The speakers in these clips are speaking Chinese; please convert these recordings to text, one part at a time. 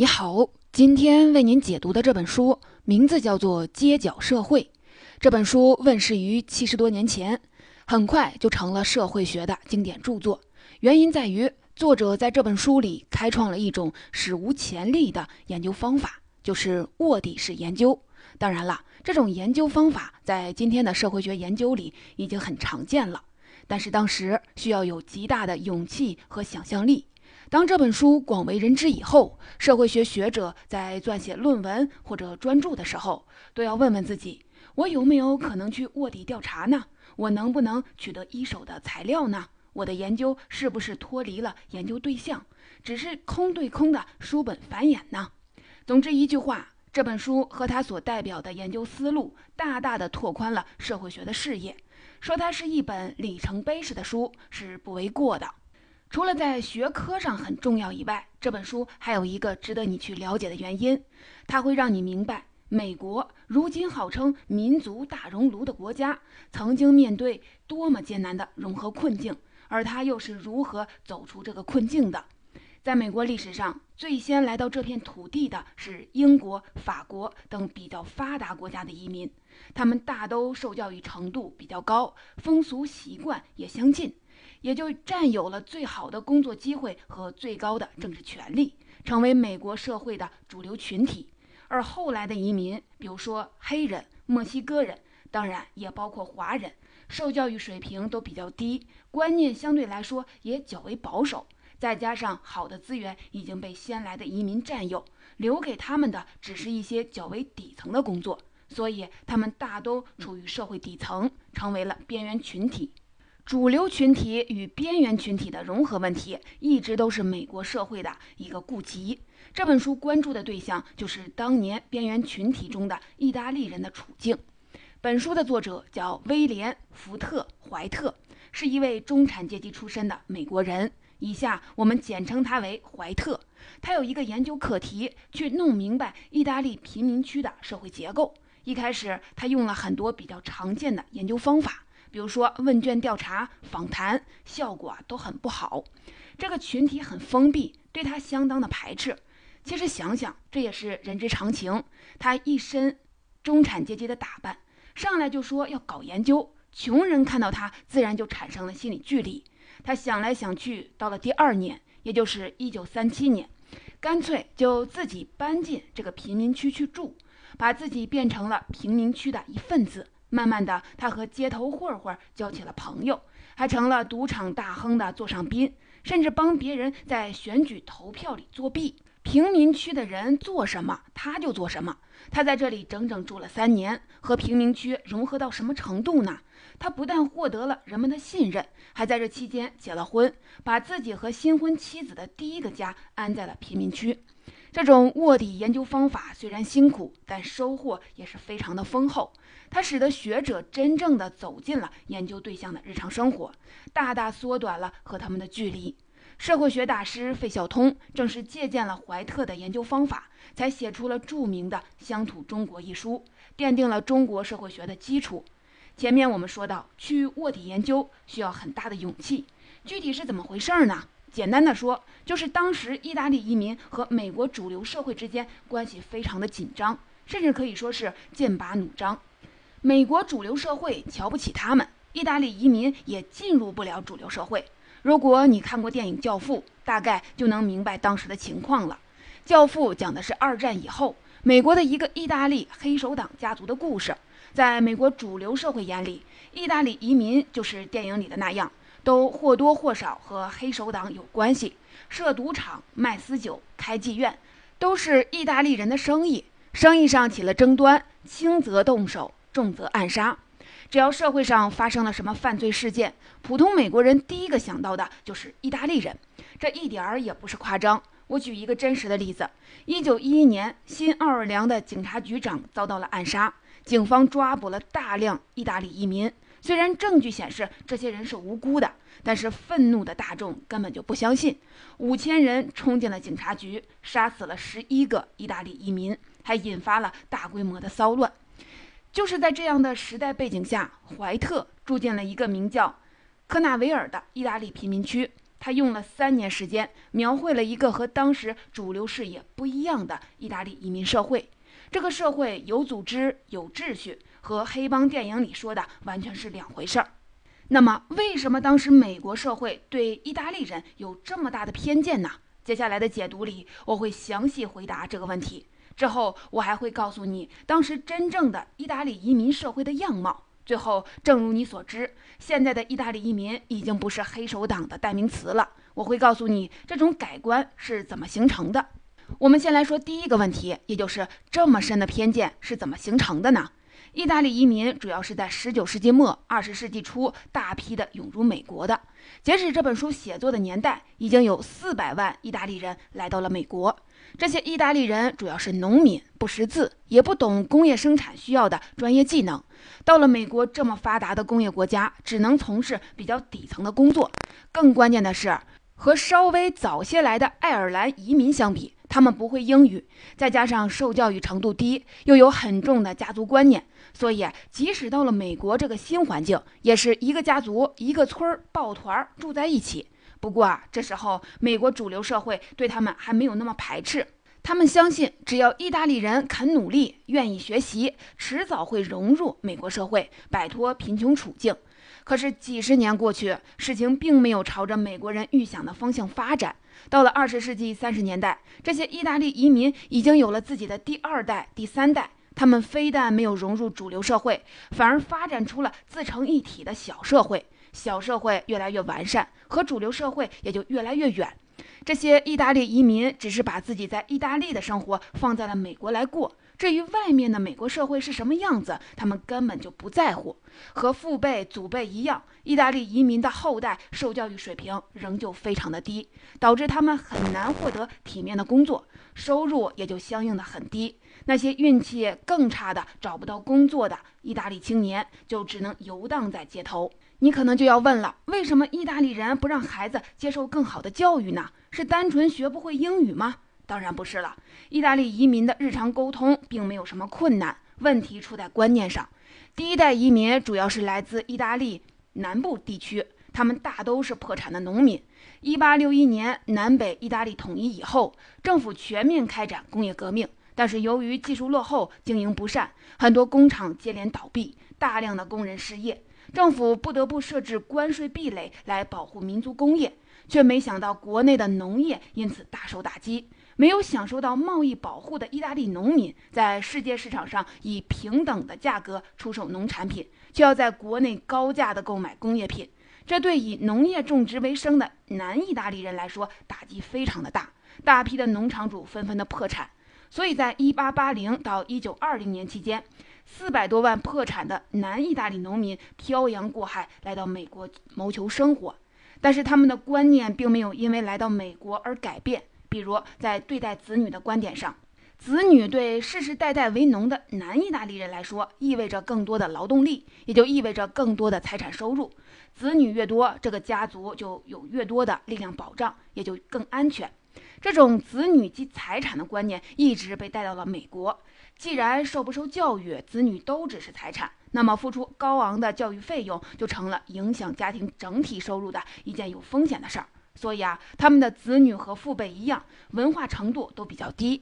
你好，今天为您解读的这本书名字叫做《街角社会》。这本书问世于七十多年前，很快就成了社会学的经典著作。原因在于作者在这本书里开创了一种史无前例的研究方法，就是卧底式研究。当然了，这种研究方法在今天的社会学研究里已经很常见了，但是当时需要有极大的勇气和想象力。当这本书广为人知以后，社会学学者在撰写论文或者专著的时候，都要问问自己：我有没有可能去卧底调查呢？我能不能取得一手的材料呢？我的研究是不是脱离了研究对象，只是空对空的书本繁衍呢？总之一句话。这本书和他所代表的研究思路，大大的拓宽了社会学的视野。说它是一本里程碑式的书是不为过的。除了在学科上很重要以外，这本书还有一个值得你去了解的原因，它会让你明白，美国如今号称民族大熔炉的国家，曾经面对多么艰难的融合困境，而它又是如何走出这个困境的。在美国历史上，最先来到这片土地的是英国、法国等比较发达国家的移民，他们大都受教育程度比较高，风俗习惯也相近，也就占有了最好的工作机会和最高的政治权利，成为美国社会的主流群体。而后来的移民，比如说黑人、墨西哥人，当然也包括华人，受教育水平都比较低，观念相对来说也较为保守。再加上好的资源已经被先来的移民占有，留给他们的只是一些较为底层的工作，所以他们大都处于社会底层，成为了边缘群体。主流群体与边缘群体的融合问题，一直都是美国社会的一个痼疾。这本书关注的对象就是当年边缘群体中的意大利人的处境。本书的作者叫威廉·福特·怀特，是一位中产阶级出身的美国人。以下我们简称他为怀特。他有一个研究课题，去弄明白意大利贫民区的社会结构。一开始，他用了很多比较常见的研究方法，比如说问卷调查、访谈，效果都很不好。这个群体很封闭，对他相当的排斥。其实想想，这也是人之常情。他一身中产阶级的打扮，上来就说要搞研究，穷人看到他，自然就产生了心理距离。他想来想去，到了第二年，也就是一九三七年，干脆就自己搬进这个贫民区去住，把自己变成了贫民区的一份子。慢慢的，他和街头混混交起了朋友，还成了赌场大亨的座上宾，甚至帮别人在选举投票里作弊。贫民区的人做什么，他就做什么。他在这里整整住了三年，和平民区融合到什么程度呢？他不但获得了人们的信任，还在这期间结了婚，把自己和新婚妻子的第一个家安在了贫民区。这种卧底研究方法虽然辛苦，但收获也是非常的丰厚。它使得学者真正的走进了研究对象的日常生活，大大缩短了和他们的距离。社会学大师费孝通正是借鉴了怀特的研究方法，才写出了著名的《乡土中国》一书，奠定了中国社会学的基础。前面我们说到，去卧底研究需要很大的勇气。具体是怎么回事呢？简单的说，就是当时意大利移民和美国主流社会之间关系非常的紧张，甚至可以说是剑拔弩张。美国主流社会瞧不起他们，意大利移民也进入不了主流社会。如果你看过电影《教父》，大概就能明白当时的情况了。《教父》讲的是二战以后美国的一个意大利黑手党家族的故事。在美国主流社会眼里，意大利移民就是电影里的那样，都或多或少和黑手党有关系，设赌场、卖私酒、开妓院，都是意大利人的生意。生意上起了争端，轻则动手，重则暗杀。只要社会上发生了什么犯罪事件，普通美国人第一个想到的就是意大利人，这一点儿也不是夸张。我举一个真实的例子：一九一一年，新奥尔良的警察局长遭到了暗杀。警方抓捕了大量意大利移民，虽然证据显示这些人是无辜的，但是愤怒的大众根本就不相信。五千人冲进了警察局，杀死了十一个意大利移民，还引发了大规模的骚乱。就是在这样的时代背景下，怀特住进了一个名叫科纳维尔的意大利贫民区。他用了三年时间，描绘了一个和当时主流视野不一样的意大利移民社会。这个社会有组织、有秩序，和黑帮电影里说的完全是两回事儿。那么，为什么当时美国社会对意大利人有这么大的偏见呢？接下来的解读里，我会详细回答这个问题。之后，我还会告诉你当时真正的意大利移民社会的样貌。最后，正如你所知，现在的意大利移民已经不是黑手党的代名词了。我会告诉你这种改观是怎么形成的。我们先来说第一个问题，也就是这么深的偏见是怎么形成的呢？意大利移民主要是在十九世纪末、二十世纪初大批的涌入美国的。截止这本书写作的年代，已经有四百万意大利人来到了美国。这些意大利人主要是农民，不识字，也不懂工业生产需要的专业技能。到了美国这么发达的工业国家，只能从事比较底层的工作。更关键的是，和稍微早些来的爱尔兰移民相比，他们不会英语，再加上受教育程度低，又有很重的家族观念，所以即使到了美国这个新环境，也是一个家族、一个村儿抱团住在一起。不过啊，这时候美国主流社会对他们还没有那么排斥。他们相信，只要意大利人肯努力、愿意学习，迟早会融入美国社会，摆脱贫穷处境。可是几十年过去，事情并没有朝着美国人预想的方向发展。到了二十世纪三十年代，这些意大利移民已经有了自己的第二代、第三代。他们非但没有融入主流社会，反而发展出了自成一体的小社会。小社会越来越完善，和主流社会也就越来越远。这些意大利移民只是把自己在意大利的生活放在了美国来过，至于外面的美国社会是什么样子，他们根本就不在乎。和父辈、祖辈一样，意大利移民的后代受教育水平仍旧非常的低，导致他们很难获得体面的工作，收入也就相应的很低。那些运气更差的、找不到工作的意大利青年，就只能游荡在街头。你可能就要问了，为什么意大利人不让孩子接受更好的教育呢？是单纯学不会英语吗？当然不是了。意大利移民的日常沟通并没有什么困难，问题出在观念上。第一代移民主要是来自意大利南部地区，他们大都是破产的农民。一八六一年南北意大利统一以后，政府全面开展工业革命，但是由于技术落后、经营不善，很多工厂接连倒闭，大量的工人失业。政府不得不设置关税壁垒来保护民族工业，却没想到国内的农业因此大受打击。没有享受到贸易保护的意大利农民，在世界市场上以平等的价格出售农产品，却要在国内高价的购买工业品。这对以农业种植为生的南意大利人来说，打击非常的大。大批的农场主纷纷的破产。所以在1880到1920年期间。四百多万破产的南意大利农民漂洋过海来到美国谋求生活，但是他们的观念并没有因为来到美国而改变。比如在对待子女的观点上，子女对世世代代为农的南意大利人来说，意味着更多的劳动力，也就意味着更多的财产收入。子女越多，这个家族就有越多的力量保障，也就更安全。这种子女及财产的观念一直被带到了美国。既然受不受教育，子女都只是财产，那么付出高昂的教育费用就成了影响家庭整体收入的一件有风险的事儿。所以啊，他们的子女和父辈一样，文化程度都比较低。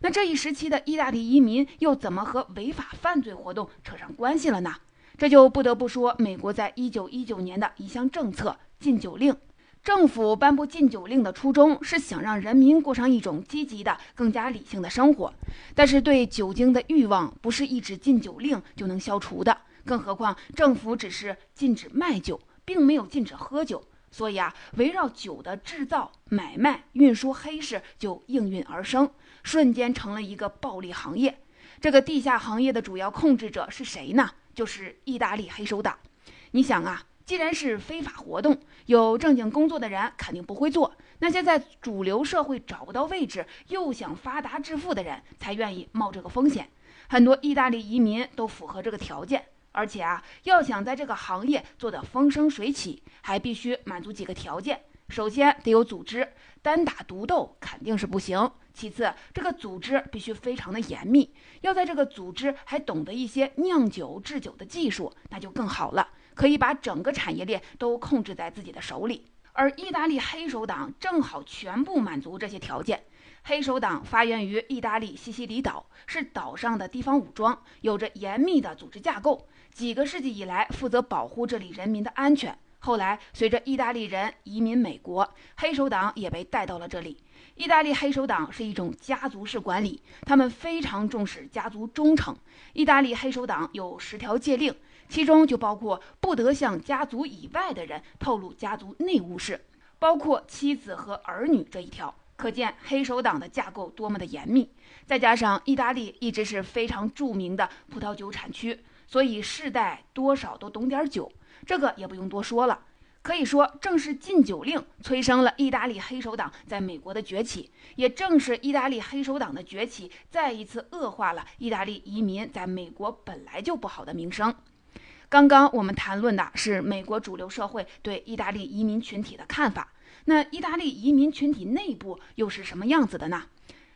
那这一时期的意大利移民又怎么和违法犯罪活动扯上关系了呢？这就不得不说美国在一九一九年的一项政策——禁酒令。政府颁布禁酒令的初衷是想让人民过上一种积极的、更加理性的生活。但是对酒精的欲望不是一纸禁酒令就能消除的，更何况政府只是禁止卖酒，并没有禁止喝酒。所以啊，围绕酒的制造、买卖、运输黑市就应运而生，瞬间成了一个暴利行业。这个地下行业的主要控制者是谁呢？就是意大利黑手党。你想啊。既然是非法活动，有正经工作的人肯定不会做。那些在主流社会找不到位置，又想发达致富的人，才愿意冒这个风险。很多意大利移民都符合这个条件，而且啊，要想在这个行业做得风生水起，还必须满足几个条件：首先得有组织，单打独斗肯定是不行；其次，这个组织必须非常的严密，要在这个组织还懂得一些酿酒制酒的技术，那就更好了。可以把整个产业链都控制在自己的手里，而意大利黑手党正好全部满足这些条件。黑手党发源于意大利西西里岛，是岛上的地方武装，有着严密的组织架构。几个世纪以来，负责保护这里人民的安全。后来，随着意大利人移民美国，黑手党也被带到了这里。意大利黑手党是一种家族式管理，他们非常重视家族忠诚。意大利黑手党有十条戒令，其中就包括不得向家族以外的人透露家族内务事，包括妻子和儿女这一条。可见黑手党的架构多么的严密，再加上意大利一直是非常著名的葡萄酒产区，所以世代多少都懂点酒，这个也不用多说了。可以说，正是禁酒令催生了意大利黑手党在美国的崛起，也正是意大利黑手党的崛起，再一次恶化了意大利移民在美国本来就不好的名声。刚刚我们谈论的是美国主流社会对意大利移民群体的看法。那意大利移民群体内部又是什么样子的呢？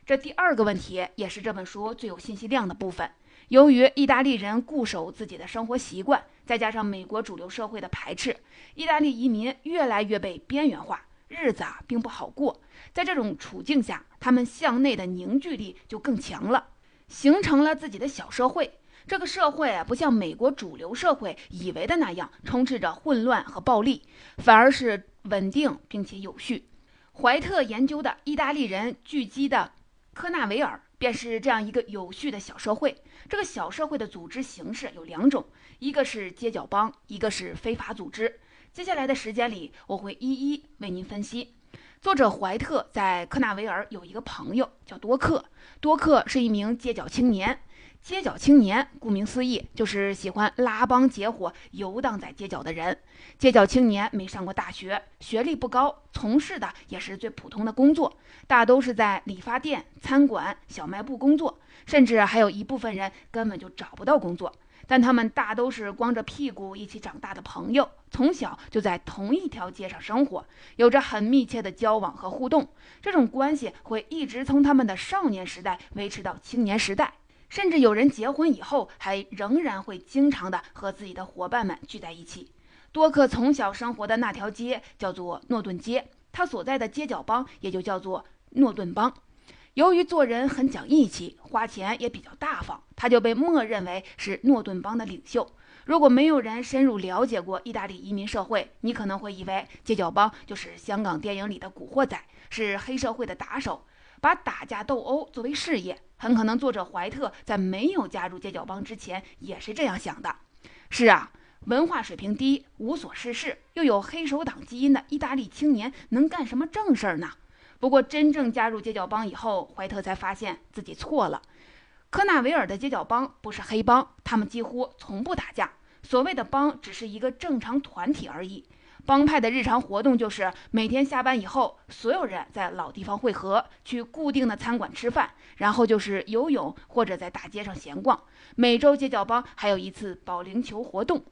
这第二个问题也是这本书最有信息量的部分。由于意大利人固守自己的生活习惯，再加上美国主流社会的排斥，意大利移民越来越被边缘化，日子啊并不好过。在这种处境下，他们向内的凝聚力就更强了，形成了自己的小社会。这个社会啊，不像美国主流社会以为的那样充斥着混乱和暴力，反而是。稳定并且有序。怀特研究的意大利人聚集的科纳维尔，便是这样一个有序的小社会。这个小社会的组织形式有两种，一个是街角帮，一个是非法组织。接下来的时间里，我会一一为您分析。作者怀特在科纳维尔有一个朋友叫多克，多克是一名街角青年。街角青年，顾名思义，就是喜欢拉帮结伙、游荡在街角的人。街角青年没上过大学，学历不高，从事的也是最普通的工作，大都是在理发店、餐馆、小卖部工作，甚至还有一部分人根本就找不到工作。但他们大都是光着屁股一起长大的朋友，从小就在同一条街上生活，有着很密切的交往和互动。这种关系会一直从他们的少年时代维持到青年时代。甚至有人结婚以后，还仍然会经常的和自己的伙伴们聚在一起。多克从小生活的那条街叫做诺顿街，他所在的街角帮也就叫做诺顿帮。由于做人很讲义气，花钱也比较大方，他就被默认为是诺顿帮的领袖。如果没有人深入了解过意大利移民社会，你可能会以为街角帮就是香港电影里的古惑仔，是黑社会的打手。把打架斗殴作为事业，很可能作者怀特在没有加入街角帮之前也是这样想的。是啊，文化水平低、无所事事，又有黑手党基因的意大利青年能干什么正事儿呢？不过真正加入街角帮以后，怀特才发现自己错了。科纳维尔的街角帮不是黑帮，他们几乎从不打架。所谓的帮，只是一个正常团体而已。帮派的日常活动就是每天下班以后，所有人在老地方汇合，去固定的餐馆吃饭，然后就是游泳或者在大街上闲逛。每周街角帮还有一次保龄球活动。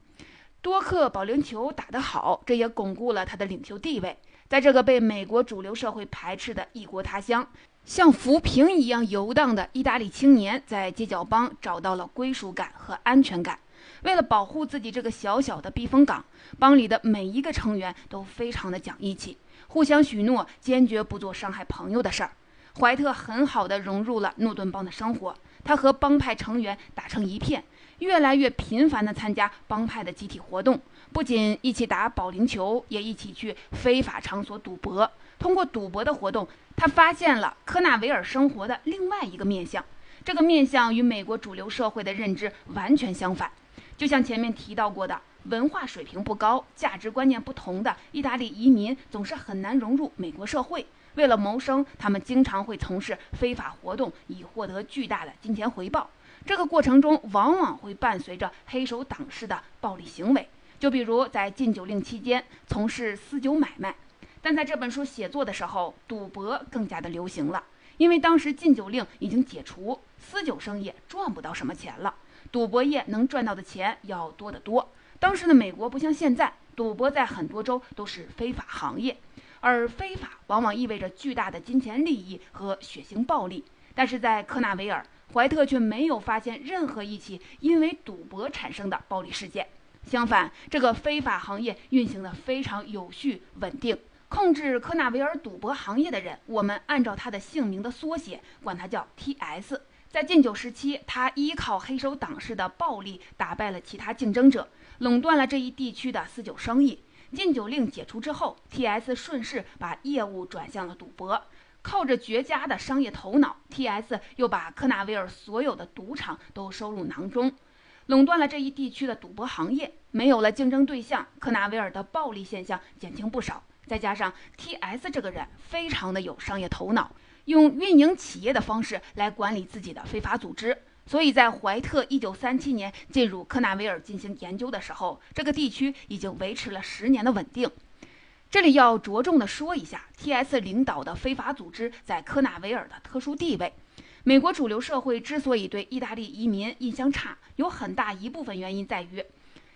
多克保龄球打得好，这也巩固了他的领袖地位。在这个被美国主流社会排斥的异国他乡，像浮萍一样游荡的意大利青年，在街角帮找到了归属感和安全感。为了保护自己这个小小的避风港，帮里的每一个成员都非常的讲义气，互相许诺坚决不做伤害朋友的事儿。怀特很好的融入了诺顿帮的生活，他和帮派成员打成一片，越来越频繁地参加帮派的集体活动，不仅一起打保龄球，也一起去非法场所赌博。通过赌博的活动，他发现了科纳维尔生活的另外一个面相，这个面相与美国主流社会的认知完全相反。就像前面提到过的，文化水平不高、价值观念不同的意大利移民总是很难融入美国社会。为了谋生，他们经常会从事非法活动，以获得巨大的金钱回报。这个过程中，往往会伴随着黑手党式的暴力行为。就比如在禁酒令期间从事私酒买卖。但在这本书写作的时候，赌博更加的流行了，因为当时禁酒令已经解除，私酒生意赚不到什么钱了。赌博业能赚到的钱要多得多。当时的美国不像现在，赌博在很多州都是非法行业，而非法往往意味着巨大的金钱利益和血腥暴力。但是在科纳维尔，怀特却没有发现任何一起因为赌博产生的暴力事件。相反，这个非法行业运行的非常有序、稳定。控制科纳维尔赌博行业的人，我们按照他的姓名的缩写，管他叫 T.S。在禁酒时期，他依靠黑手党式的暴力打败了其他竞争者，垄断了这一地区的私酒生意。禁酒令解除之后，T.S 顺势把业务转向了赌博。靠着绝佳的商业头脑，T.S 又把科纳维尔所有的赌场都收入囊中，垄断了这一地区的赌博行业。没有了竞争对象，科纳维尔的暴力现象减轻不少。再加上 T.S 这个人非常的有商业头脑，用运营企业的方式来管理自己的非法组织。所以在怀特1937年进入科纳维尔进行研究的时候，这个地区已经维持了十年的稳定。这里要着重的说一下，T.S 领导的非法组织在科纳维尔的特殊地位。美国主流社会之所以对意大利移民印象差，有很大一部分原因在于，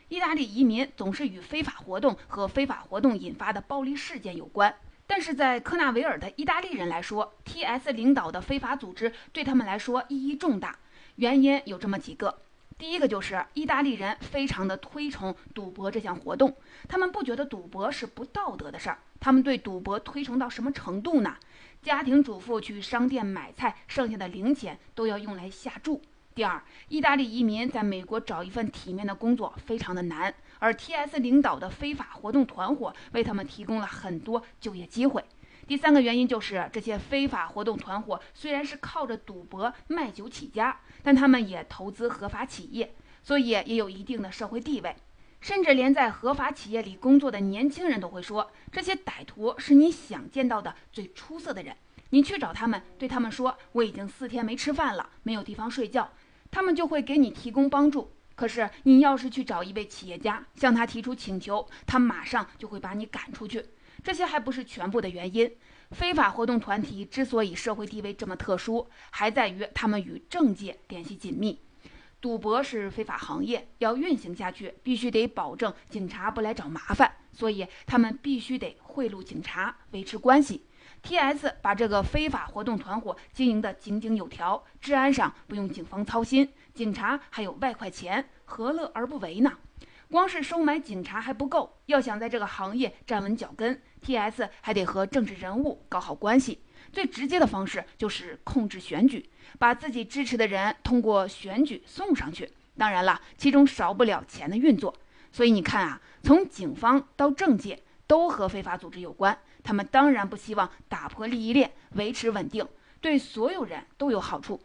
意大利移民总是与非法活动和非法活动引发的暴力事件有关。但是在科纳维尔的意大利人来说，T.S 领导的非法组织对他们来说意义重大。原因有这么几个，第一个就是意大利人非常的推崇赌博这项活动，他们不觉得赌博是不道德的事儿，他们对赌博推崇到什么程度呢？家庭主妇去商店买菜，剩下的零钱都要用来下注。第二，意大利移民在美国找一份体面的工作非常的难，而 T.S 领导的非法活动团伙为他们提供了很多就业机会。第三个原因就是，这些非法活动团伙虽然是靠着赌博卖酒起家，但他们也投资合法企业，所以也有一定的社会地位。甚至连在合法企业里工作的年轻人都会说，这些歹徒是你想见到的最出色的人。你去找他们，对他们说：“我已经四天没吃饭了，没有地方睡觉。”他们就会给你提供帮助。可是你要是去找一位企业家，向他提出请求，他马上就会把你赶出去。这些还不是全部的原因。非法活动团体之所以社会地位这么特殊，还在于他们与政界联系紧密。赌博是非法行业，要运行下去，必须得保证警察不来找麻烦，所以他们必须得贿赂警察，维持关系。T.S. 把这个非法活动团伙经营得井井有条，治安上不用警方操心，警察还有外快钱，何乐而不为呢？光是收买警察还不够，要想在这个行业站稳脚跟，T.S. 还得和政治人物搞好关系。最直接的方式就是控制选举，把自己支持的人通过选举送上去。当然了，其中少不了钱的运作。所以你看啊，从警方到政界都和非法组织有关，他们当然不希望打破利益链，维持稳定，对所有人都有好处。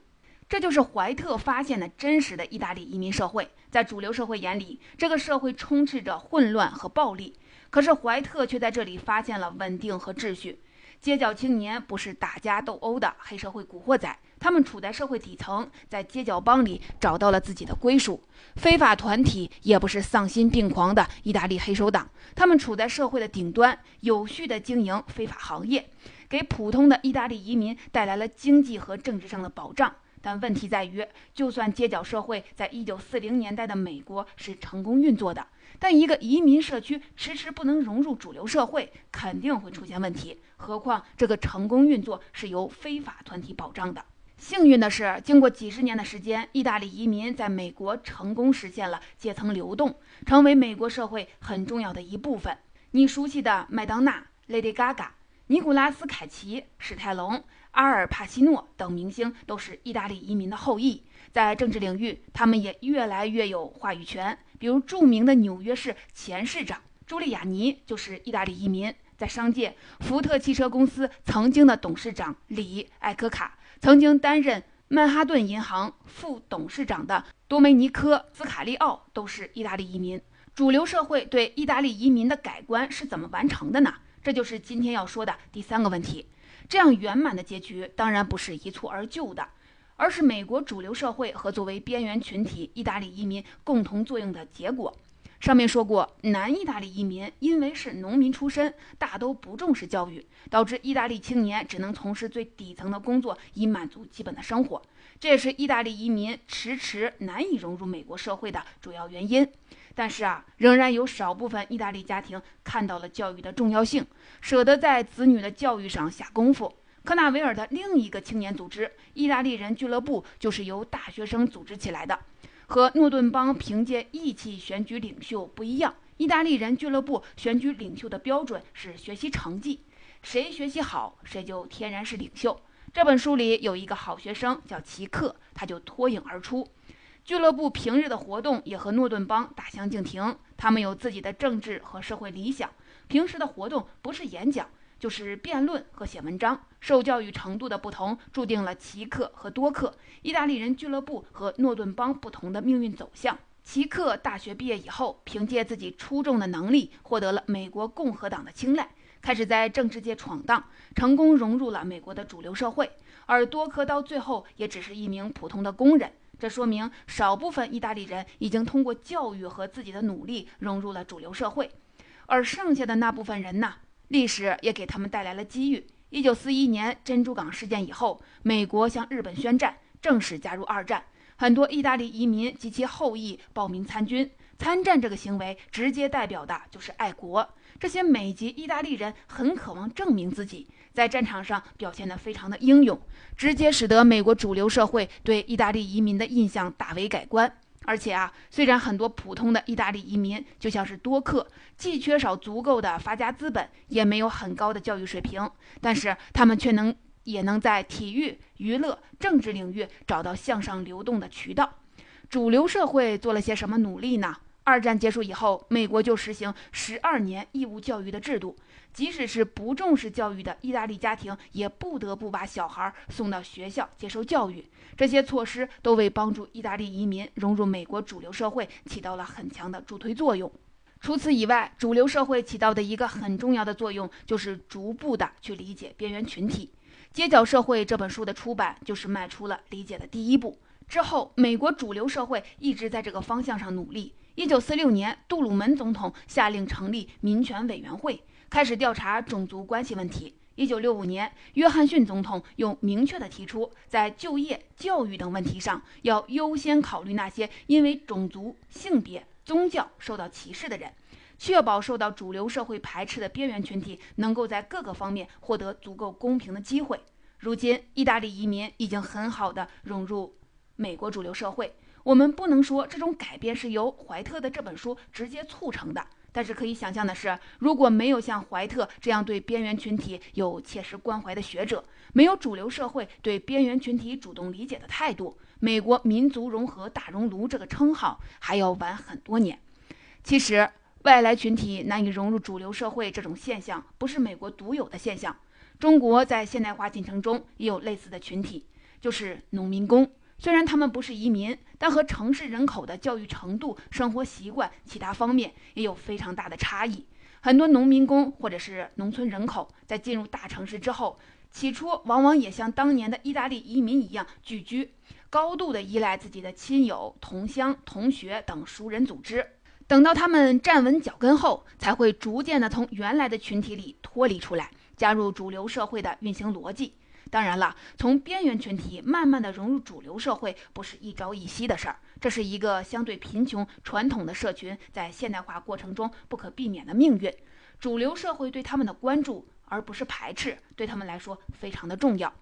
这就是怀特发现的真实的意大利移民社会。在主流社会眼里，这个社会充斥着混乱和暴力。可是怀特却在这里发现了稳定和秩序。街角青年不是打架斗殴的黑社会古惑仔，他们处在社会底层，在街角帮里找到了自己的归属。非法团体也不是丧心病狂的意大利黑手党，他们处在社会的顶端，有序地经营非法行业，给普通的意大利移民带来了经济和政治上的保障。但问题在于，就算街角社会在一九四零年代的美国是成功运作的，但一个移民社区迟迟不能融入主流社会，肯定会出现问题。何况这个成功运作是由非法团体保障的。幸运的是，经过几十年的时间，意大利移民在美国成功实现了阶层流动，成为美国社会很重要的一部分。你熟悉的麦当娜、Lady Gaga、尼古拉斯凯奇、史泰龙。阿尔帕西诺等明星都是意大利移民的后裔，在政治领域，他们也越来越有话语权。比如，著名的纽约市前市长朱利亚尼就是意大利移民。在商界，福特汽车公司曾经的董事长里艾科卡，曾经担任曼哈顿银行副董事长的多梅尼科斯卡利奥都是意大利移民。主流社会对意大利移民的改观是怎么完成的呢？这就是今天要说的第三个问题。这样圆满的结局当然不是一蹴而就的，而是美国主流社会和作为边缘群体意大利移民共同作用的结果。上面说过，南意大利移民因为是农民出身，大都不重视教育，导致意大利青年只能从事最底层的工作，以满足基本的生活。这也是意大利移民迟迟难以融入美国社会的主要原因。但是啊，仍然有少部分意大利家庭看到了教育的重要性，舍得在子女的教育上下功夫。科纳维尔的另一个青年组织——意大利人俱乐部，就是由大学生组织起来的。和诺顿帮凭借义气选举领袖不一样，意大利人俱乐部选举领袖的标准是学习成绩，谁学习好，谁就天然是领袖。这本书里有一个好学生叫奇克，他就脱颖而出。俱乐部平日的活动也和诺顿邦大相径庭，他们有自己的政治和社会理想。平时的活动不是演讲，就是辩论和写文章。受教育程度的不同，注定了奇克和多克意大利人俱乐部和诺顿邦不同的命运走向。奇克大学毕业以后，凭借自己出众的能力，获得了美国共和党的青睐，开始在政治界闯荡，成功融入了美国的主流社会。而多克到最后也只是一名普通的工人。这说明少部分意大利人已经通过教育和自己的努力融入了主流社会，而剩下的那部分人呢？历史也给他们带来了机遇。一九四一年珍珠港事件以后，美国向日本宣战，正式加入二战。很多意大利移民及其后裔报名参军。参战这个行为直接代表的就是爱国。这些美籍意大利人很渴望证明自己，在战场上表现得非常的英勇，直接使得美国主流社会对意大利移民的印象大为改观。而且啊，虽然很多普通的意大利移民就像是多克，既缺少足够的发家资本，也没有很高的教育水平，但是他们却能也能在体育、娱乐、政治领域找到向上流动的渠道。主流社会做了些什么努力呢？二战结束以后，美国就实行十二年义务教育的制度，即使是不重视教育的意大利家庭，也不得不把小孩送到学校接受教育。这些措施都为帮助意大利移民融入美国主流社会起到了很强的助推作用。除此以外，主流社会起到的一个很重要的作用，就是逐步的去理解边缘群体。《街角社会》这本书的出版，就是迈出了理解的第一步。之后，美国主流社会一直在这个方向上努力。一九四六年，杜鲁门总统下令成立民权委员会，开始调查种族关系问题。一九六五年，约翰逊总统又明确地提出，在就业、教育等问题上，要优先考虑那些因为种族、性别、宗教受到歧视的人，确保受到主流社会排斥的边缘群体能够在各个方面获得足够公平的机会。如今，意大利移民已经很好地融入美国主流社会。我们不能说这种改变是由怀特的这本书直接促成的，但是可以想象的是，如果没有像怀特这样对边缘群体有切实关怀的学者，没有主流社会对边缘群体主动理解的态度，美国民族融合大熔炉这个称号还要晚很多年。其实，外来群体难以融入主流社会这种现象不是美国独有的现象，中国在现代化进程中也有类似的群体，就是农民工。虽然他们不是移民，但和城市人口的教育程度、生活习惯其他方面也有非常大的差异。很多农民工或者是农村人口在进入大城市之后，起初往往也像当年的意大利移民一样聚居，高度的依赖自己的亲友、同乡、同学等熟人组织。等到他们站稳脚跟后，才会逐渐的从原来的群体里脱离出来，加入主流社会的运行逻辑。当然了，从边缘群体慢慢的融入主流社会，不是一朝一夕的事儿，这是一个相对贫穷传统的社群在现代化过程中不可避免的命运。主流社会对他们的关注，而不是排斥，对他们来说非常的重要。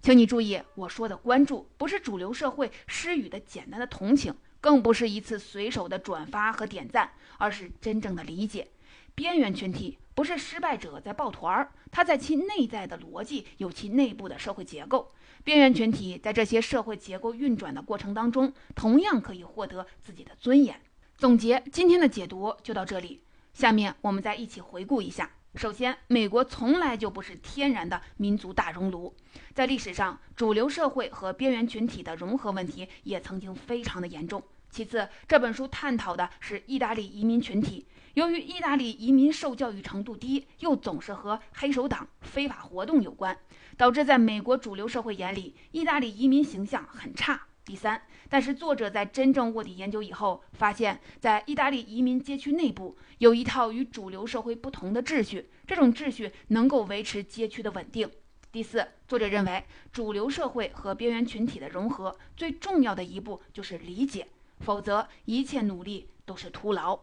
请你注意，我说的关注，不是主流社会施予的简单的同情，更不是一次随手的转发和点赞，而是真正的理解。边缘群体不是失败者在抱团儿，他在其内在的逻辑有其内部的社会结构。边缘群体在这些社会结构运转的过程当中，同样可以获得自己的尊严。总结今天的解读就到这里，下面我们再一起回顾一下。首先，美国从来就不是天然的民族大熔炉，在历史上，主流社会和边缘群体的融合问题也曾经非常的严重。其次，这本书探讨的是意大利移民群体。由于意大利移民受教育程度低，又总是和黑手党非法活动有关，导致在美国主流社会眼里，意大利移民形象很差。第三，但是作者在真正卧底研究以后，发现，在意大利移民街区内部有一套与主流社会不同的秩序，这种秩序能够维持街区的稳定。第四，作者认为，主流社会和边缘群体的融合最重要的一步就是理解，否则一切努力都是徒劳。